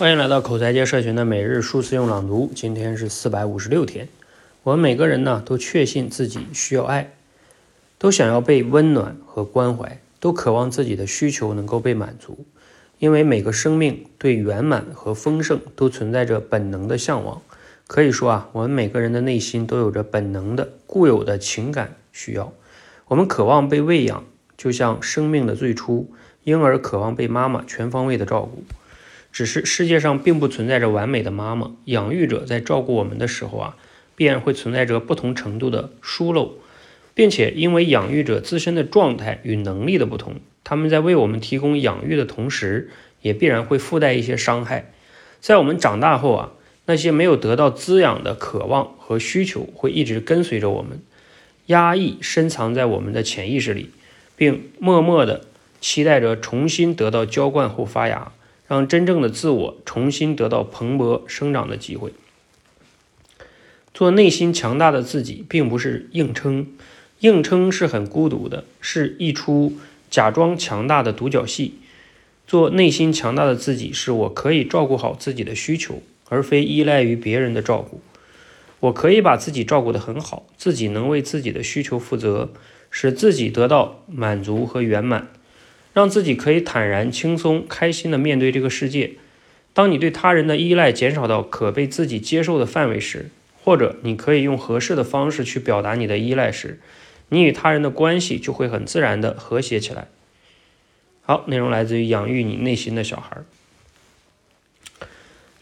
欢迎来到口才界社群的每日数字用朗读。今天是四百五十六天。我们每个人呢，都确信自己需要爱，都想要被温暖和关怀，都渴望自己的需求能够被满足。因为每个生命对圆满和丰盛都存在着本能的向往。可以说啊，我们每个人的内心都有着本能的、固有的情感需要。我们渴望被喂养，就像生命的最初，婴儿渴望被妈妈全方位的照顾。只是世界上并不存在着完美的妈妈，养育者在照顾我们的时候啊，必然会存在着不同程度的疏漏，并且因为养育者自身的状态与能力的不同，他们在为我们提供养育的同时，也必然会附带一些伤害。在我们长大后啊，那些没有得到滋养的渴望和需求会一直跟随着我们，压抑深藏在我们的潜意识里，并默默地期待着重新得到浇灌后发芽。让真正的自我重新得到蓬勃生长的机会。做内心强大的自己，并不是硬撑，硬撑是很孤独的，是一出假装强大的独角戏。做内心强大的自己，是我可以照顾好自己的需求，而非依赖于别人的照顾。我可以把自己照顾得很好，自己能为自己的需求负责，使自己得到满足和圆满。让自己可以坦然、轻松、开心地面对这个世界。当你对他人的依赖减少到可被自己接受的范围时，或者你可以用合适的方式去表达你的依赖时，你与他人的关系就会很自然地和谐起来。好，内容来自于养育你内心的小孩。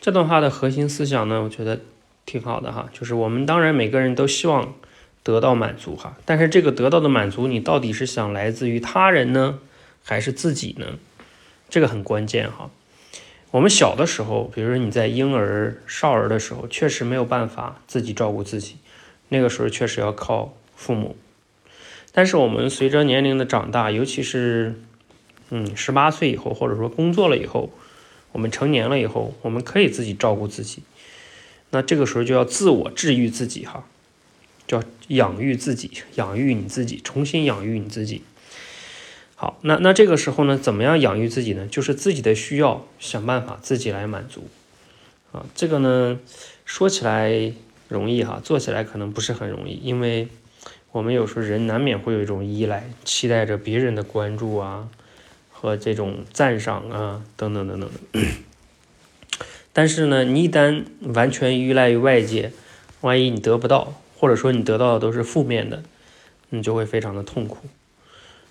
这段话的核心思想呢，我觉得挺好的哈，就是我们当然每个人都希望得到满足哈，但是这个得到的满足，你到底是想来自于他人呢？还是自己呢？这个很关键哈。我们小的时候，比如说你在婴儿、少儿的时候，确实没有办法自己照顾自己，那个时候确实要靠父母。但是我们随着年龄的长大，尤其是嗯十八岁以后，或者说工作了以后，我们成年了以后，我们可以自己照顾自己。那这个时候就要自我治愈自己哈，叫养育自己，养育你自己，重新养育你自己。好，那那这个时候呢，怎么样养育自己呢？就是自己的需要，想办法自己来满足。啊，这个呢，说起来容易哈，做起来可能不是很容易，因为我们有时候人难免会有一种依赖，期待着别人的关注啊，和这种赞赏啊，等等等等的。但是呢，你一旦完全依赖于外界，万一你得不到，或者说你得到的都是负面的，你就会非常的痛苦。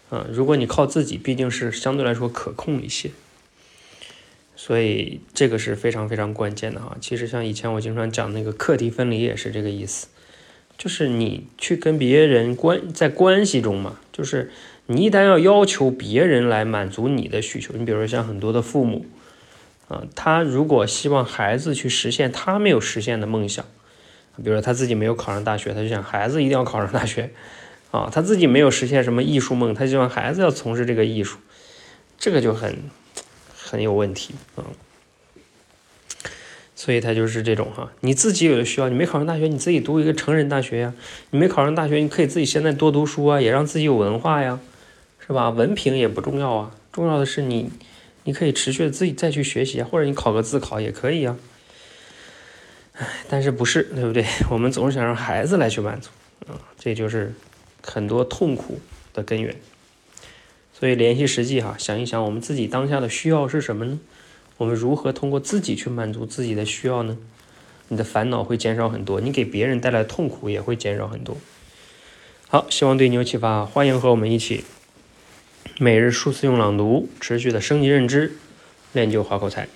嗯，如果你靠自己，毕竟是相对来说可控一些，所以这个是非常非常关键的哈。其实像以前我经常讲那个课题分离也是这个意思，就是你去跟别人关在关系中嘛，就是你一旦要要求别人来满足你的需求，你比如说像很多的父母啊，他如果希望孩子去实现他没有实现的梦想，比如说他自己没有考上大学，他就想孩子一定要考上大学。啊，他自己没有实现什么艺术梦，他希望孩子要从事这个艺术，这个就很很有问题啊。所以他就是这种哈，你自己有的需要，你没考上大学，你自己读一个成人大学呀。你没考上大学，你可以自己现在多读书啊，也让自己有文化呀，是吧？文凭也不重要啊，重要的是你，你可以持续的自己再去学习，或者你考个自考也可以呀。唉，但是不是对不对？我们总是想让孩子来去满足啊，这就是。很多痛苦的根源，所以联系实际哈，想一想我们自己当下的需要是什么呢？我们如何通过自己去满足自己的需要呢？你的烦恼会减少很多，你给别人带来痛苦也会减少很多。好，希望对你有启发，欢迎和我们一起每日数次用朗读，持续的升级认知，练就好口才。